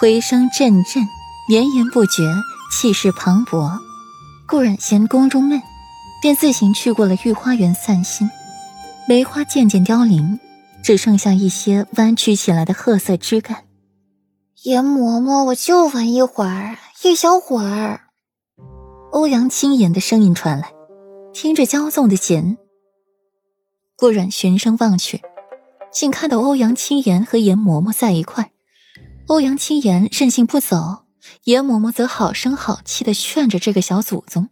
回声阵阵，绵延不绝，气势磅礴。顾染嫌宫中闷，便自行去过了御花园散心。梅花渐渐凋零，只剩下一些弯曲起来的褐色枝干。严嬷嬷，我就玩一会儿，一小会儿。欧阳青言的声音传来，听着骄纵的弦。顾阮循声望去，竟看到欧阳青言和严嬷嬷在一块。欧阳青言任性不走，严嬷嬷则好声好气的劝着这个小祖宗，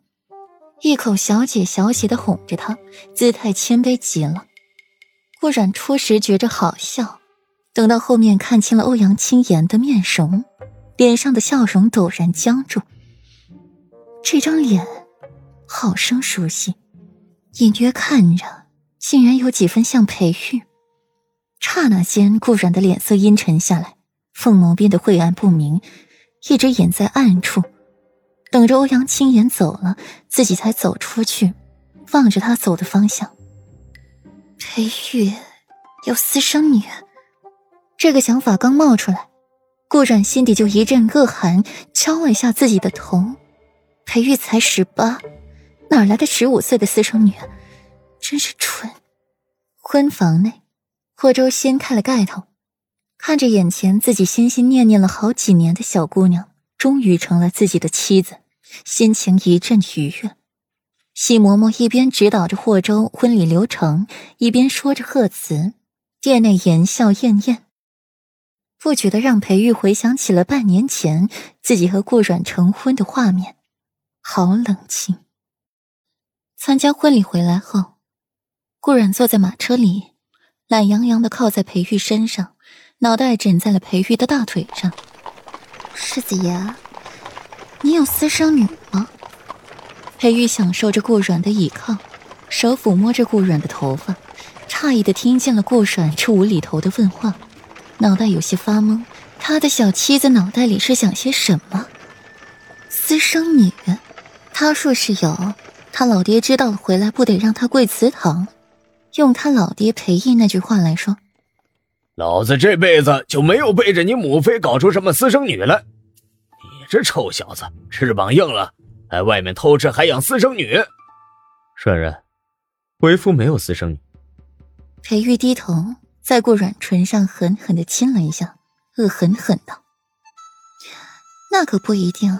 一口小姐小姐的哄着他，姿态谦卑极了。顾阮初时觉着好笑，等到后面看清了欧阳青言的面容，脸上的笑容陡然僵住。这张脸，好生熟悉，隐约看着，竟然有几分像裴玉。刹那间，顾阮的脸色阴沉下来，凤眸变得晦暗不明，一直隐在暗处，等着欧阳青言走了，自己才走出去，望着他走的方向。裴玉有私生女，这个想法刚冒出来，顾阮心底就一阵恶寒，敲了一下自己的头。裴玉才十八，哪来的十五岁的私生女？真是蠢！婚房内，霍州掀开了盖头，看着眼前自己心心念念了好几年的小姑娘，终于成了自己的妻子，心情一阵愉悦。喜嬷嬷一边指导着霍州婚礼流程，一边说着贺词，店内言笑晏晏，不觉得让裴玉回想起了半年前自己和顾阮成婚的画面。好冷清。参加婚礼回来后，顾阮坐在马车里，懒洋洋的靠在裴玉身上，脑袋枕在了裴玉的大腿上。世子爷，你有私生女吗？裴玉享受着顾软的倚靠，手抚摸着顾软的头发，诧异的听见了顾软这无厘头的问话，脑袋有些发懵。他的小妻子脑袋里是想些什么？私生女？他若是有，他老爹知道了回来不得让他跪祠堂？用他老爹裴义那句话来说，老子这辈子就没有背着你母妃搞出什么私生女来。你这臭小子，翅膀硬了，在外面偷吃还养私生女？软软，为夫没有私生女。裴玉低头在顾软唇上狠狠的亲了一下，恶狠狠道：“那可不一定。”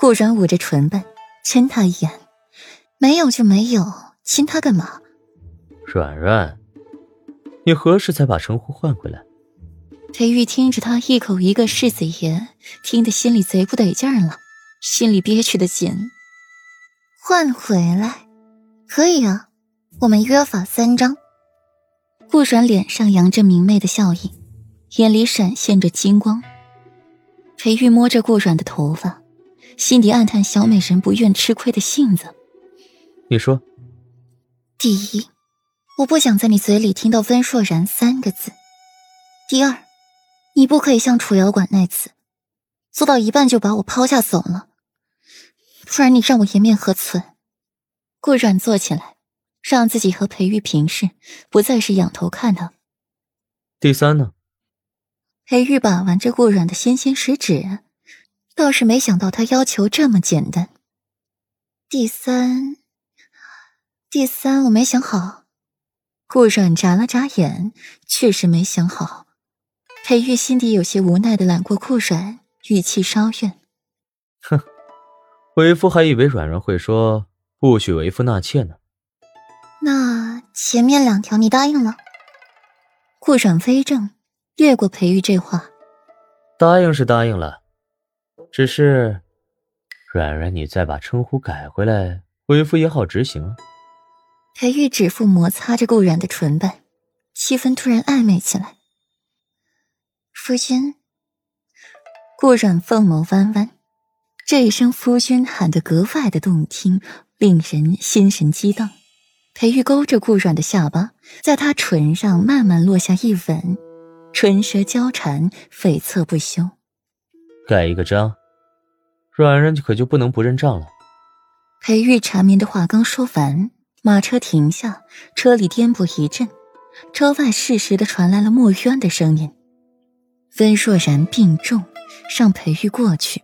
顾然捂着唇瓣，亲他一眼，没有就没有，亲他干嘛？软软，你何时才把称呼换回来？裴玉听着他一口一个世子爷，听得心里贼不得劲儿了，心里憋屈的紧。换回来，可以啊，我们约法三章。顾软脸上扬着明媚的笑意，眼里闪现着金光。裴玉摸着顾软的头发。心底暗叹小美人不愿吃亏的性子。你说，第一，我不想在你嘴里听到温硕然三个字。第二，你不可以像楚瑶馆那次，做到一半就把我抛下走了，不然你让我颜面何存？顾阮坐起来，让自己和裴玉平视，不再是仰头看他。第三呢？裴玉把玩着顾阮的纤纤食指。倒是没想到他要求这么简单。第三，第三，我没想好。顾阮眨了眨眼，确实没想好。裴玉心底有些无奈的揽过顾阮，语气稍怨：“哼，为夫还以为软软会说不许为夫纳妾呢。”那前面两条你答应了？顾阮微怔，越过裴玉这话：“答应是答应了。”只是，软软，你再把称呼改回来，为夫也好执行啊。裴玉指腹摩擦着顾然的唇瓣，气氛突然暧昧起来。夫君，顾然凤眸弯弯，这一声夫君喊得格外的动听，令人心神激荡。裴玉勾着顾软的下巴，在他唇上慢慢落下一吻，唇舌交缠，悱恻不休。盖一个章。软软可就不能不认账了。裴玉缠绵的话刚说完，马车停下，车里颠簸一阵，车外适时的传来了墨渊的声音：“温若然病重。”让裴玉过去。